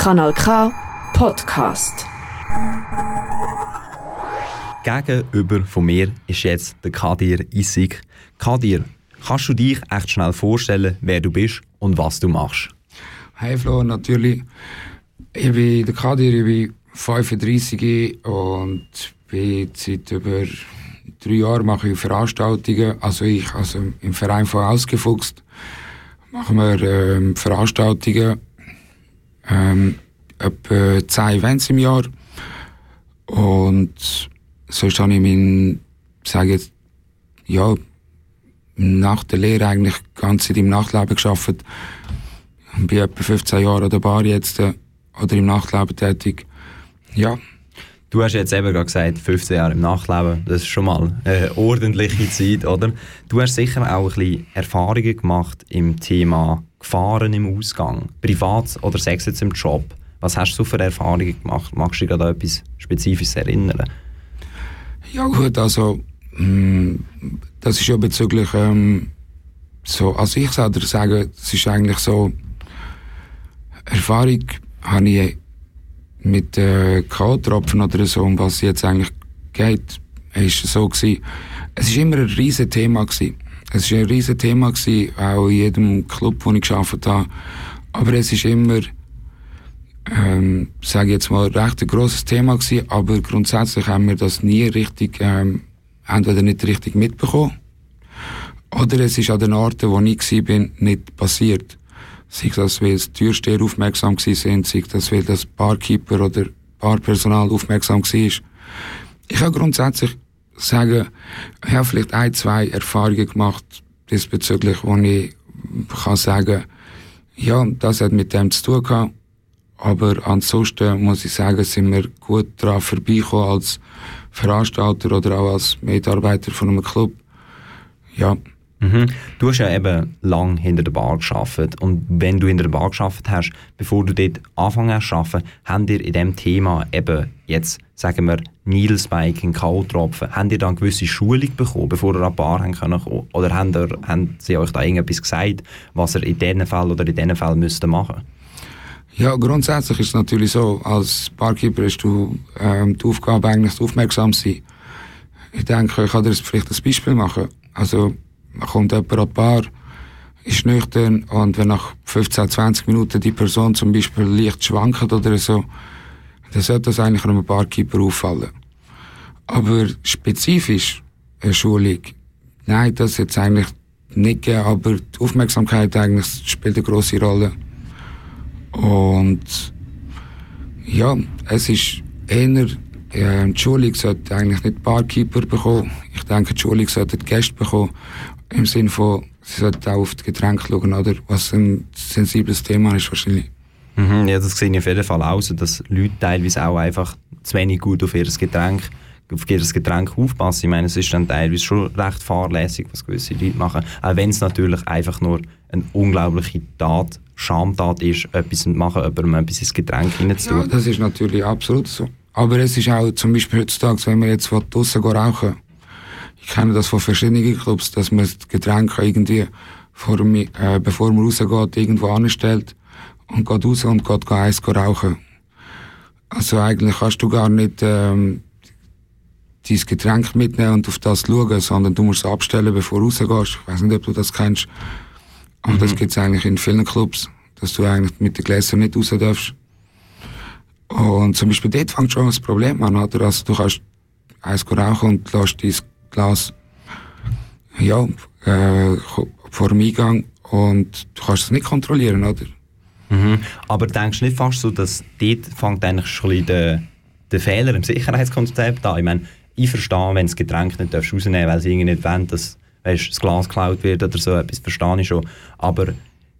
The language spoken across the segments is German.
Kanal K Podcast. Gegenüber von mir ist jetzt der Kadir Isik. Kadir, kannst du dich echt schnell vorstellen, wer du bist und was du machst? Hey Flo, natürlich. Ich bin der Kadir, ich bin 35 und bin seit über drei Jahren mache ich Veranstaltungen. Also ich, also im Verein von Ausgefuchst machen wir ähm, Veranstaltungen, ähm, etwa zehn Events im Jahr. Und sonst habe ich mein, sage jetzt, ja, nach der Lehre eigentlich ganz Zeit im Nachtleben geschafft. Ich bin etwa 15 Jahre an der Bar jetzt äh, oder im Nachtleben tätig. Ja. Du hast jetzt eben gerade gesagt, 15 Jahre im Nachtleben, das ist schon mal eine ordentliche Zeit, oder? Du hast sicher auch ein bisschen Erfahrungen gemacht im Thema Gefahren im Ausgang, privat oder Sex jetzt im Job. Was hast du für Erfahrungen gemacht? Magst du dich gerade etwas Spezifisches erinnern? Ja gut, also mh, das ist ja bezüglich ähm, so, also ich würde sagen, es ist eigentlich so, Erfahrung habe ich mit äh, K.O.-Tropfen oder so, um was jetzt eigentlich geht, ist so gewesen. Es war immer ein riesen Thema gewesen. Es war ein riesen Thema gewesen, auch in jedem Club, wo ich gearbeitet habe. Aber es ist immer, ähm, sage ich jetzt mal, recht ein grosses Thema gewesen, aber grundsätzlich haben wir das nie richtig, ähm, entweder nicht richtig mitbekommen, oder es ist an den Orten, wo ich war, nicht passiert. Sei das, weil die Türsteher aufmerksam sind, sei das, weil das Barkeeper oder Barpersonal aufmerksam war. Ich kann grundsätzlich sagen, ich habe vielleicht ein, zwei Erfahrungen gemacht diesbezüglich, wo ich kann sagen, ja, das hat mit dem zu tun gehabt. Aber ansonsten muss ich sagen, sind wir gut daran vorbeigekommen als Veranstalter oder auch als Mitarbeiter von einem Club. Ja. Mhm. Du hast ja eben lang hinter der Bar geschafft und wenn du hinter der Bar geschafft hast, bevor du dort angefangen hast zu arbeiten, haben dir in diesem Thema eben jetzt, sagen wir, Needlespiking, K.O.-Tropfen, haben dir dann gewisse Schulung bekommen, bevor ihr an die Bar haben können Oder haben, ihr, haben sie euch da irgendetwas gesagt, was ihr in diesem Fall oder in diesem Fall müsst machen ja, grundsätzlich ist es natürlich so, als Barkeeper hast du ähm, die Aufgabe eigentlich aufmerksam zu sein. Ich denke, ich kann dir vielleicht ein Beispiel machen. Also, kommt jemand an die Bar, ist nüchtern und wenn nach 15, 20 Minuten die Person zum Beispiel leicht schwankt oder so, dann sollte das eigentlich einem Barkeeper auffallen. Aber spezifisch eine Schulung, nein, das jetzt eigentlich nicht gegeben, aber die Aufmerksamkeit eigentlich spielt eine grosse Rolle. Und ja, es ist eher, äh, die Schulung sollte eigentlich nicht Barkeeper bekommen. Ich denke, die Schulung sollte die Gäste bekommen. Im Sinne von, sie sollten auch auf die Getränke schauen, oder? Was ein sensibles Thema ist wahrscheinlich. Mhm, ja, das sehe ich auf jeden Fall aus, dass Leute teilweise auch einfach zu wenig gut auf ihr Getränk auf jedes Getränk aufpassen. Ich meine, es ist dann teilweise schon recht fahrlässig, was gewisse Leute machen. Auch wenn es natürlich einfach nur eine unglaubliche Tat, Schamtat ist, etwas zu machen, jemandem etwas ins Getränk hineinzutun. Ja, das ist natürlich absolut so. Aber es ist auch zum Beispiel heutzutage, wenn wir jetzt draussen rauchen, ich kenne das von verschiedenen Clubs, dass man das Getränk irgendwie, vor, äh, bevor man rausgeht, irgendwo anstellt und geht raus und geht eins rauchen. Also eigentlich kannst du gar nicht ähm, dein Getränk mitnehmen und auf das schauen, sondern du musst es abstellen, bevor du rausgehst. Ich weiß nicht, ob du das kennst. Aber mhm. das gibt es eigentlich in vielen Clubs, dass du eigentlich mit den Gläsern nicht raus darfst. Und zum Beispiel dort fängt schon das Problem an, oder? Also du kannst eins rauchen und lässt dein Glas, ja, äh, vor dem Eingang und du kannst es nicht kontrollieren, oder? Mhm. Aber denkst du nicht fast so, dass dort fängt eigentlich schon der, der Fehler im Sicherheitskonzept an? Ich meine, ich verstehe, wenn das Getränk nicht rausnehmen darfst, weil sie irgendwie nicht wollen, dass weißt, das Glas geklaut wird oder so etwas, verstehe ich schon. Aber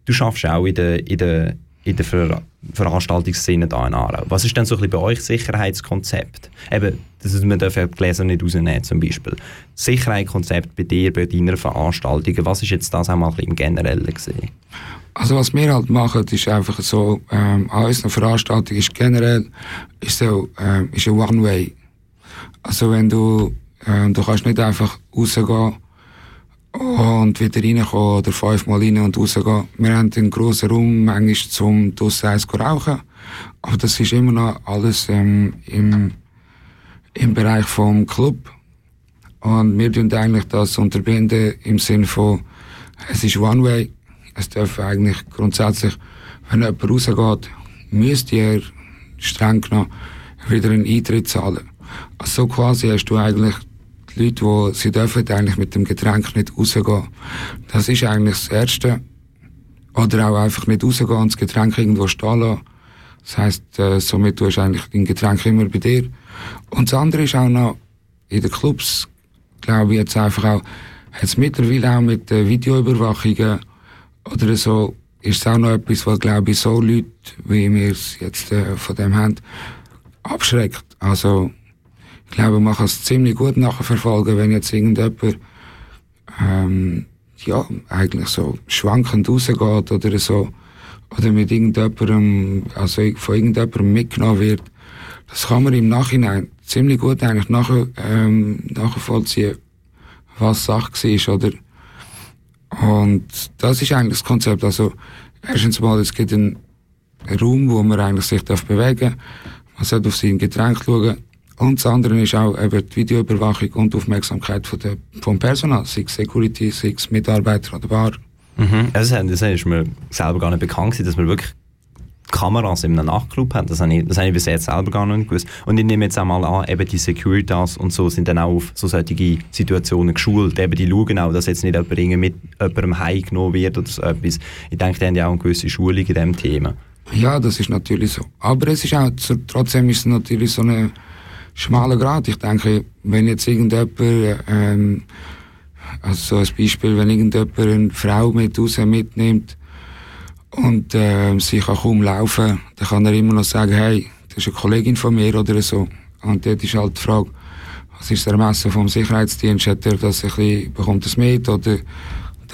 du schaffst auch in der, in der, in der Ver Veranstaltungsszene hier in Aarau. Was ist denn so ein bisschen bei euch Sicherheitskonzept? Eben, das man darf ja die Gläser nicht rausnehmen zum Beispiel. Sicherheitskonzept bei dir, bei deiner Veranstaltung, was ist jetzt das auch mal im Generellen gesehen? Also was wir halt machen, ist einfach so, ähm, an unserer Veranstaltung ist generell ist so, ähm, ist ein One-Way. Also wenn du, äh, du kannst nicht einfach rausgehen und wieder reinkommen oder fünfmal rein und rausgehen. Wir haben einen grossen Raum, manchmal zum draussen eins rauchen. Aber das ist immer noch alles ähm, im, im Bereich vom Club. Und wir tun eigentlich das unterbinden im Sinne von, es ist One Way. Es darf eigentlich grundsätzlich, wenn jemand rausgeht, müsste er streng genommen wieder einen Eintritt zahlen. Also so quasi hast du eigentlich die Leute, die, sie dürfen eigentlich mit dem Getränk nicht rausgehen. Das ist eigentlich das Erste. Oder auch einfach nicht rausgehen und das Getränk irgendwo stehen lassen. Das heisst, äh, somit tust du eigentlich dein Getränk immer bei dir. Und das andere ist auch noch, in den Clubs, glaube ich, jetzt einfach auch, jetzt mittlerweile auch mit äh, Videoüberwachungen oder so, ist es auch noch etwas, was, glaube ich, so Leute, wie wir es jetzt äh, von dem haben, abschreckt. Also, ich glaube, man kann es ziemlich gut nachverfolgen, wenn jetzt irgendjemand, ähm, ja, eigentlich so schwankend rausgeht oder so, oder mit irgendjemandem, also von irgendjemandem mitgenommen wird. Das kann man im Nachhinein ziemlich gut eigentlich nachher, ähm, nachvollziehen, was Sache war, oder? Und das ist eigentlich das Konzept. Also, erstens mal, es gibt einen Raum, wo man eigentlich sich bewegen darf. Man sollte auf sein Getränk schauen. Und das andere ist auch eben die Videoüberwachung und die Aufmerksamkeit von der, vom Personal, sei es Security, sei es Mitarbeiter an der Bar. Mhm. Also, das ist mir selber gar nicht bekannt dass man wirklich Kameras in einem Nachtclub hat. Das habe ich, das habe ich bis jetzt selber gar nicht gewusst. Und ich nehme jetzt auch mal an, eben die Securitas und so sind dann auch auf so solche Situationen geschult. Eben die schauen auch, dass jetzt nicht jemand mit jemandem heimgenommen wird oder so etwas. Ich denke, die haben ja auch eine gewisse Schulung in diesem Thema. Ja, das ist natürlich so. Aber es ist auch, trotzdem ist es natürlich so eine schmaler Grad. Ich denke, wenn jetzt irgendjemand, ähm, also so ein Beispiel, wenn irgendjemand eine Frau mit raus mitnimmt und äh, sie kann kaum laufen, dann kann er immer noch sagen, hey, das ist eine Kollegin von mir oder so. Und dort ist halt die Frage, was ist der Ermessen vom Sicherheitsdienst? Hat er das ein bisschen, bekommt das mit oder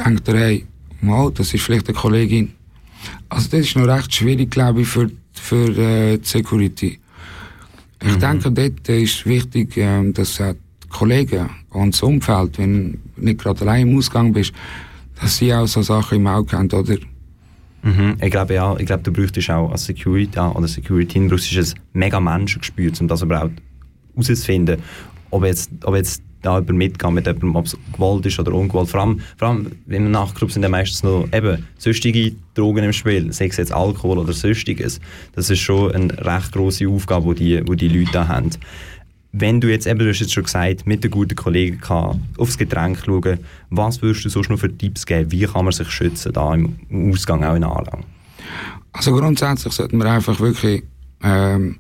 denkt er, hey, mal, das ist vielleicht eine Kollegin? Also das ist noch recht schwierig, glaube ich, für, für äh, die Security. Ich mhm. denke, dort ist wichtig, ähm, dass die Kollegen und das Umfeld, wenn du nicht gerade allein im Ausgang bist, dass sie auch so Sachen im Auge haben, oder? Mhm. Ich glaube ja, ich glaube, du bräuchtest auch als Security oder Security brauchst ein mega Menschengespür, um das überhaupt herauszufinden, ob jetzt, ob jetzt da jemand mitgeht mit jemandem, ob es gewollt ist oder ungewollt. Vor allem, vor allem im Nachtclub sind ja meistens noch eben sonstige Drogen im Spiel, sei es jetzt Alkohol oder sonstiges. Das ist schon eine recht grosse Aufgabe, die die, die Leute da haben. Wenn du jetzt eben, du hast jetzt schon gesagt, mit den guten Kollegen kann, aufs Getränk schauen, was würdest du sonst noch für Tipps geben? Wie kann man sich schützen, da im Ausgang, auch in Anlang? Also grundsätzlich sollten wir einfach wirklich ähm,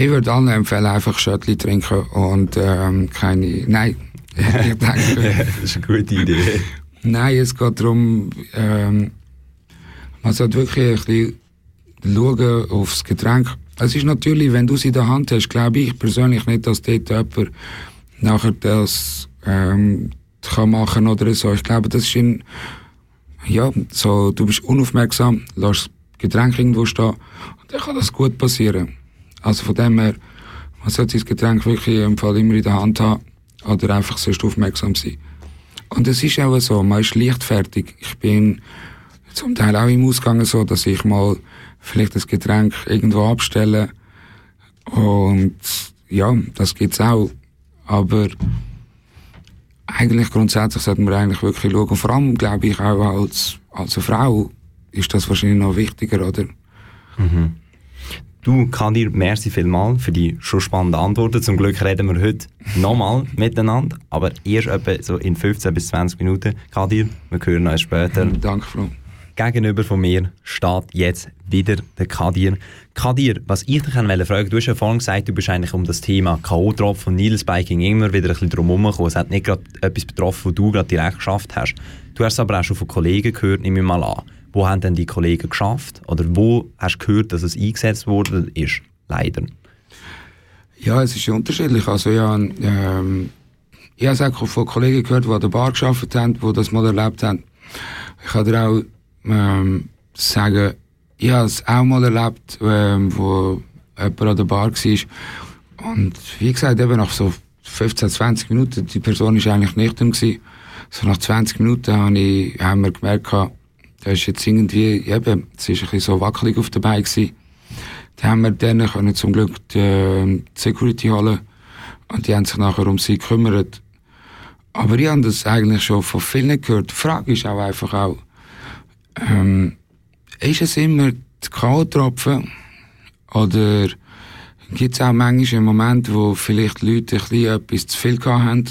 ich würde allen empfehlen, einfach Schöttli trinken und ähm, keine. Nein, ich denke. das ist eine gute Idee. Nein, es geht darum, ähm, man sollte wirklich ein bisschen schauen aufs Getränk. Es ist natürlich, wenn du es in der Hand hast, glaube ich persönlich nicht, dass dort jemand nachher das ähm, kann machen oder so. Ich glaube, das ist ein, ja, so, du bist unaufmerksam, lässt das Getränk irgendwo stehen, dann kann das gut passieren. Also von dem her, man sollte sein Getränk wirklich im Fall immer in der Hand haben oder einfach sonst aufmerksam sein. Und es ist auch so, man ist leichtfertig. Ich bin zum Teil auch im Ausgang so, dass ich mal vielleicht das Getränk irgendwo abstelle. Und ja, das gibt's auch. Aber eigentlich grundsätzlich sollte man eigentlich wirklich schauen. Vor allem, glaube ich, auch als, als Frau ist das wahrscheinlich noch wichtiger, oder? Mhm. Du, Kadir, merci vielmal für die schon spannenden Antworten. Zum Glück reden wir heute nochmal miteinander, aber erst etwa so in 15 bis 20 Minuten. Kadir, wir hören uns später. Mhm, danke, Frau. Gegenüber von mir steht jetzt wieder der Kadir. Kadir, was ich dich fragen wollte, du hast ja vorhin gesagt, du bist eigentlich um das Thema K.O.-Tropf und Nilsbiking immer wieder ein bisschen drum herum Es hat nicht gerade etwas betroffen, was du gerade direkt geschafft hast. Du hast es aber auch schon von Kollegen gehört, nehme ich mal an. Wo haben denn die Kollegen geschafft? Oder wo hast du gehört, dass es eingesetzt worden ist? Leider. Ja, es ist unterschiedlich. Also ja, ähm, ich habe es auch von Kollegen gehört, die an der Bar geschafft haben, die das mal erlebt haben. Ich kann dir auch ähm, sagen, ich habe es auch mal erlebt, ähm, wo jemand an der Bar war. Und wie gesagt, eben nach so 15, 20 Minuten, die Person war eigentlich nüchtern gewesen. so nach 20 Minuten habe ich, haben wir gemerkt, da ist jetzt irgendwie, eben, es ist ein bisschen so wackelig auf der Beine gewesen. Da haben wir dann können zum Glück die, äh, Security holen und die haben sich nachher um sie gekümmert. Aber ich habe das eigentlich schon von vielen gehört. Die Frage ist auch einfach auch, ähm, ist es immer die K.O.-Tropfen oder gibt es auch manchmal einen Moment, wo vielleicht Leute ein bisschen etwas zu viel haben?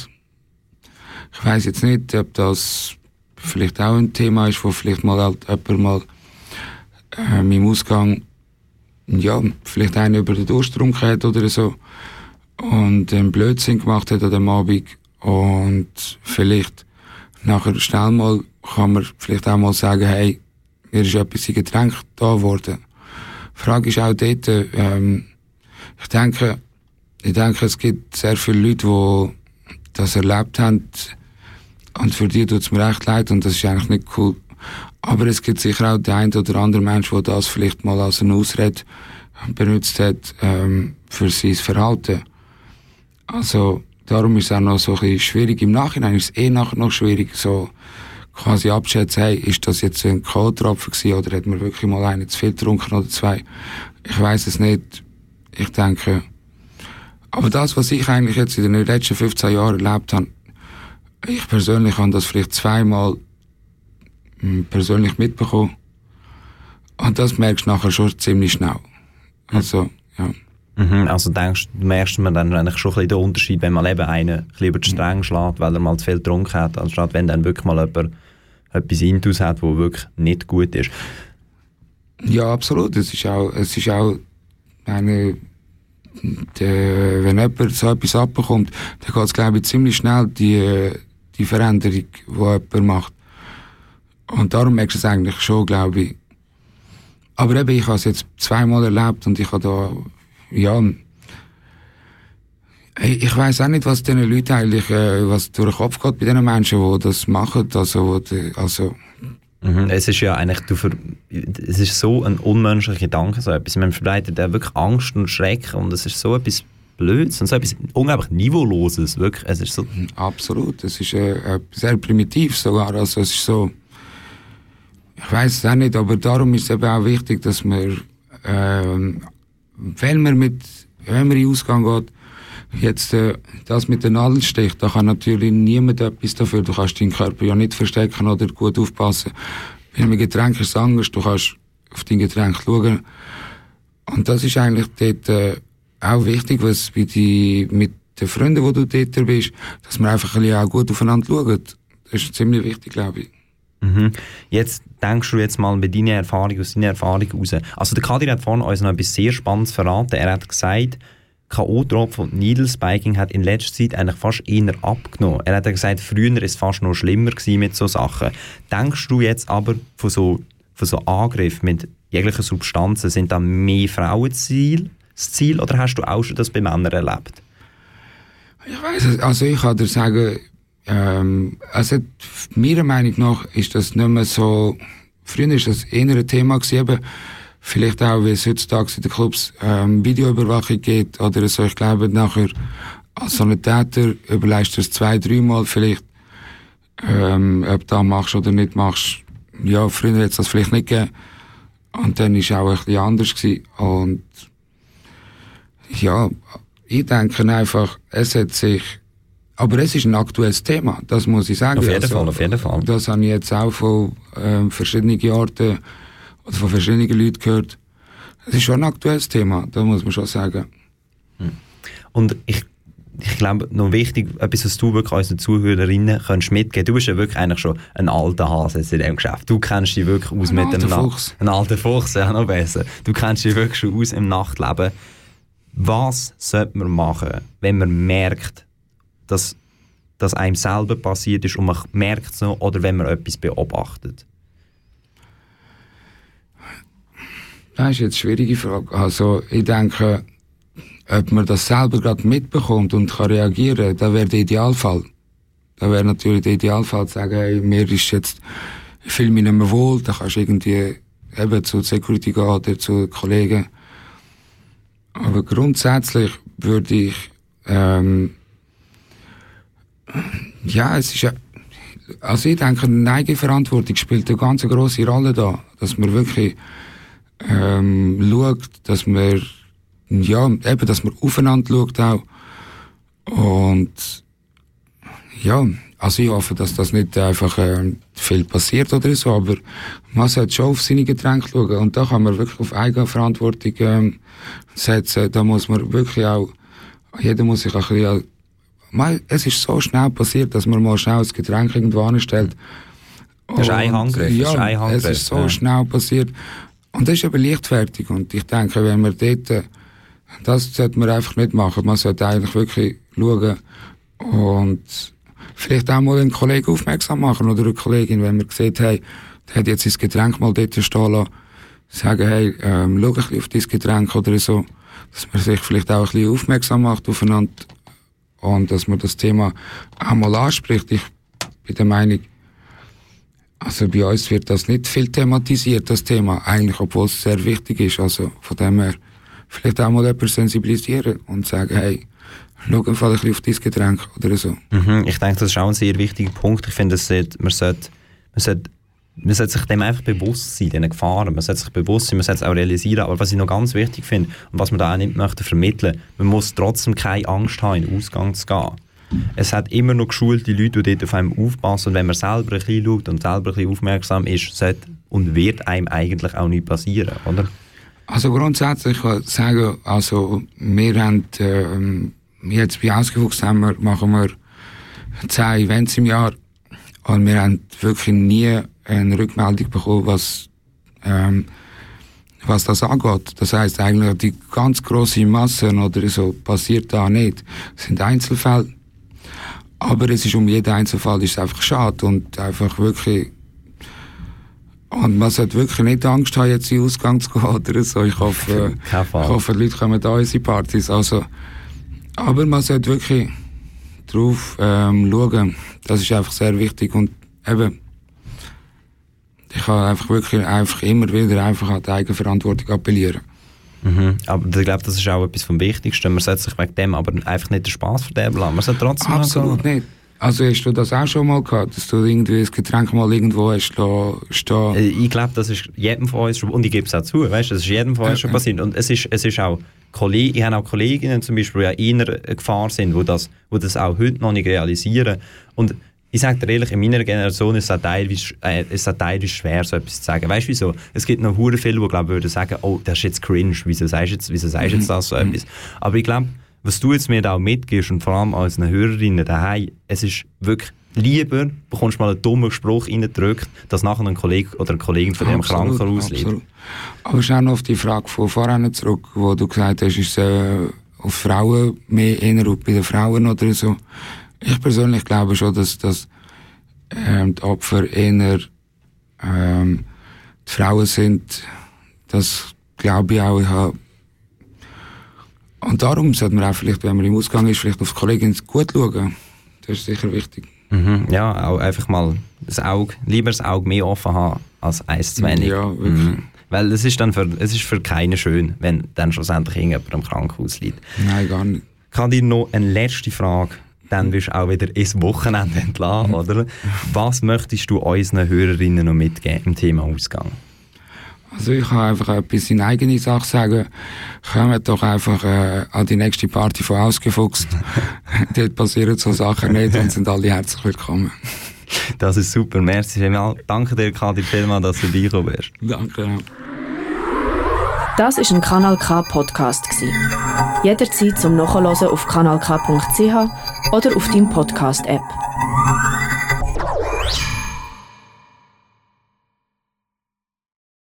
Ich weiß jetzt nicht, ob das vielleicht auch ein Thema ist, wo vielleicht mal halt jemand mal äh, im Ausgang ja, vielleicht einer über den Durchstrunk hat oder so und einen Blödsinn gemacht hat an dem Abend und vielleicht nachher schnell mal kann man vielleicht auch mal sagen, hey, mir ist etwas in Getränk da geworden. Die Frage ist auch dort, ähm, ich denke, ich denke, es gibt sehr viele Leute, die das erlebt haben und für die tut es mir echt leid und das ist eigentlich nicht cool. Aber es gibt sicher auch den einen oder anderen Mensch, der das vielleicht mal als eine Ausrede benutzt hat ähm, für sein Verhalten. Also darum ist es auch noch so ein bisschen schwierig. Im Nachhinein ist es eh nachher noch schwierig, so quasi abschätzen, hey, ist das jetzt ein Kohltropfen gewesen oder hat man wirklich mal einen zu viel getrunken oder zwei? Ich weiß es nicht. Ich denke, aber das, was ich eigentlich jetzt in den letzten 15 Jahren erlebt habe, ich persönlich habe das vielleicht zweimal hm, persönlich mitbekommen. Und das merkst du nachher schon ziemlich schnell. Also, ja. Mhm, also denkst du, merkst man dann eigentlich schon ein bisschen den Unterschied, wenn man eben einen ein über die Stränge schlägt, weil er mal zu viel getrunken hat, anstatt wenn dann wirklich mal jemand etwas Intus hat, wo wirklich nicht gut ist. Ja, absolut. Es ist auch, es ist auch eine, der, wenn jemand so etwas abbekommt, dann geht es, glaube ich, ziemlich schnell, die, die Veränderung, die jemand macht. Und darum merkst du es eigentlich schon, glaube ich. Aber eben, ich habe es jetzt zweimal erlebt und ich habe da, ja, ich weiß auch nicht, was diesen Leuten eigentlich, äh, was durch den Kopf geht bei diesen Menschen, die das machen. Also, die, also mhm, es ist ja eigentlich, du ver, es ist so ein unmenschlicher Gedanke, so etwas. Man verbreitet ja wirklich Angst und Schrecken und es ist so etwas Blödes und so etwas unglaublich Niveauloses, wirklich. Es ist so. Absolut, es ist äh, sehr primitiv sogar, also es ist so, ich weiß es auch nicht, aber darum ist es eben auch wichtig, dass man, äh, wenn man mit, wenn man in Ausgang geht, jetzt äh, das mit den Nadelstich, da kann natürlich niemand etwas dafür. Du kannst deinen Körper ja nicht verstecken oder gut aufpassen. Bei einem Getränk ist es anders, du kannst auf dein Getränk schauen. Und das ist eigentlich dort äh, auch wichtig, was bei die, mit den Freunden, wo du dort bist, dass man einfach ein auch gut aufeinander schaut. Das ist ziemlich wichtig, glaube ich. Mhm. Jetzt denkst du jetzt mal bei deiner Erfahrung, aus deiner Erfahrung raus. Also der Kadir hat vorhin uns noch etwas sehr Spannendes verraten. Er hat gesagt, K.O.-Tropfen und Needle Spiking hat in letzter Zeit eigentlich fast eher abgenommen. Er hat gesagt, früher war es fast noch schlimmer mit so Sachen. Denkst du jetzt aber von so, von so Angriffen mit jeglichen Substanzen, sind da mehr Frauen Ziel, das Ziel oder hast du auch schon das bei Männern erlebt? Ich weiß also ich kann dir sagen, ähm, also meiner Meinung nach ist das nicht mehr so, früher ist das eher ein Thema gewesen, vielleicht auch, wie es heutzutage in den Clubs ähm, Videoüberwachung geht oder so. Ich glaube, nachher als Sanitäter überlegst du es zwei, dreimal vielleicht, ähm, ob du das machst oder nicht machst. Ja, früher hätte es das vielleicht nicht gegeben. Und dann war es auch ein bisschen anders gewesen. Und ja, ich denke einfach, es hat sich aber es ist ein aktuelles Thema, das muss ich sagen. Auf jeden also, Fall, auf jeden Fall. Das habe ich jetzt auch von ähm, verschiedenen Orten oder von verschiedenen Leuten gehört. Es ist schon ein aktuelles Thema, das muss man schon sagen. Hm. Und ich, ich glaube, noch wichtig, etwas, was du wirklich unseren Zuhörerinnen kannst mitgeben Du bist ja wirklich eigentlich schon ein alter Hase in diesem Geschäft. Du kennst dich wirklich aus ein mit dem Fuchs. Ein alter Fuchs, ja, noch besser. Du kennst dich wirklich schon aus im Nachtleben. Was sollte man machen, wenn man merkt, dass das einem selber passiert ist und man merkt es noch, oder wenn man etwas beobachtet? Das ist jetzt eine schwierige Frage. Also, ich denke, ob man das selber gerade mitbekommt und kann reagieren, das wäre der Idealfall. Da wäre natürlich der Idealfall zu sagen, hey, mir ist jetzt, ich fühle mich nicht mehr wohl, da kannst du irgendwie eben zur Security gehen oder zu Kollegen. Aber grundsätzlich würde ich ähm, ja, es ist ja, also ich denke, eine Eigenverantwortung spielt eine ganz grosse Rolle da, dass man wirklich ähm, schaut, dass man ja, eben, dass man aufeinander schaut auch. Und ja, also ich hoffe, dass das nicht einfach äh, viel passiert oder so, aber man sollte schon auf seine Getränke schauen und da kann man wirklich auf Eigenverantwortung ähm, setzen. Da muss man wirklich auch, jeder muss sich ein bisschen, mal, es ist so schnell passiert, dass man mal schnell das Getränk irgendwo anstellt. Das ist ein Handgriff. Ja, ist ein Handgriff. es ist so ja. schnell passiert. Und das ist eben leichtfertig. Und ich denke, wenn man dort, äh, das sollte man einfach nicht machen. Man sollte eigentlich wirklich schauen und vielleicht auch mal einen Kollegen aufmerksam machen oder eine Kollegin, wenn man sieht, hey, der hat jetzt sein Getränk mal dort stehen lassen, sagen, hey, ähm, schau ein bisschen auf dein Getränk oder so, dass man sich vielleicht auch ein bisschen aufmerksam macht aufeinander und dass man das Thema auch mal anspricht. Ich bin der Meinung, also bei uns wird das nicht viel thematisiert, das Thema, eigentlich, obwohl es sehr wichtig ist. Also von dem her, vielleicht auch mal jemanden sensibilisieren und sagen, hey, schau einfach ein bisschen auf dein Getränk oder so. Mhm, ich denke, das ist auch ein sehr wichtiger Punkt. Ich finde, man sollte, man sollte, man sollte sich dem einfach bewusst sein, diesen Gefahren. Man sollte sich bewusst sein, man sollte es auch realisieren. Aber was ich noch ganz wichtig finde und was man da auch nicht möchte vermitteln, man muss trotzdem keine Angst haben, in den Ausgang zu gehen. Es hat immer noch geschulte Leute, die dort auf einem aufpassen. Und wenn man selber ein bisschen schaut und selber ein bisschen aufmerksam ist, sollte und wird einem eigentlich auch nicht passieren, oder? Also grundsätzlich kann ich sagen, also wir haben, ähm, jetzt bei Ausgewuchs haben wir, machen wir zehn Events im Jahr und wir haben wirklich nie eine Rückmeldung bekommen, was, ähm, was das angeht. Das heißt eigentlich, die ganz grosse Masse oder so passiert da nicht. Es sind Einzelfälle. Aber es ist um jeden Einzelfall ist einfach schade und einfach wirklich und man sollte wirklich nicht Angst haben, jetzt in den Ausgang zu gehen oder so. Ich hoffe, ich hoffe, die Leute kommen da unsere Partys. Also, aber man sollte wirklich drauf ähm, schauen. Das ist einfach sehr wichtig. Und eben, ich kann einfach wirklich einfach immer wieder einfach an die Eigenverantwortung appellieren. Mhm. Aber ich glaube, das ist auch etwas vom Wichtigsten. Man sollte sich wegen dem aber einfach nicht den Spass verderben lassen. Man sollte trotzdem Absolut nicht. Also hast du das auch schon mal gehabt, dass du irgendwie das Getränk mal irgendwo hast stehen? Äh, Ich glaube, das ist jedem von uns schon, und ich gebe es auch zu, weißt, das ist jedem von uns schon passiert. Und es ist, es ist auch, ich habe auch Kolleginnen zum Beispiel, die in einer Gefahr sind, wo das, wo das auch heute noch nicht realisieren. Und ich sage dir ehrlich, in meiner Generation ist es teilweise, äh, ist es teilweise schwer, so etwas zu sagen. Weißt du wieso? Es gibt noch viele, die glaube würden sagen, oh, das ist jetzt cringe, wieso sagst du jetzt, wieso sagst du jetzt das so etwas? Aber ich glaube, was du jetzt mir da auch mitgibst und vor allem als eine Hörerinnen daheim, es ist wirklich lieber, bekommst du mal einen dummen Spruch reingedrückt, dass nachher ein Kollege oder eine Kollegin von dem Krankenhaus absolut. Aber schau noch auf die Frage von vorhin zurück, wo du gesagt hast, ist äh, auf Frauen mehr eher bei den Frauen oder so. Ich persönlich glaube schon, dass, dass ähm, die Opfer eher ähm, die Frauen sind. Das glaube ich auch. Ich habe und darum sollte man auch vielleicht, wenn man im Ausgang ist, vielleicht auf die Kollegin gut schauen. Das ist sicher wichtig. Mhm. Ja, auch einfach mal das Auge, lieber das Auge mehr offen haben als eins zu wenig. Ja, wirklich. Mhm. Weil es ist dann für, es ist für keinen schön, wenn dann schlussendlich irgendjemand am Krankenhaus liegt. Nein, gar nicht. Kann dir noch eine letzte Frage, dann wirst du auch wieder ins Wochenende entlassen, oder? Was möchtest du unseren Hörerinnen noch mitgeben im Thema Ausgang? Also ich kann einfach etwas in eigene Sache sagen. Kommt doch einfach äh, an die nächste Party von Ausgefuchst. Dort passieren so Sachen nicht und sind alle herzlich willkommen. Das ist super, merci vielmals. Danke dir, Kadir, vielmals, dass du dabei bist. Danke. Das ist ein Kanal K Podcast gsi. Jederzeit zum Nachhören auf kanalk.ch oder auf deinem Podcast App.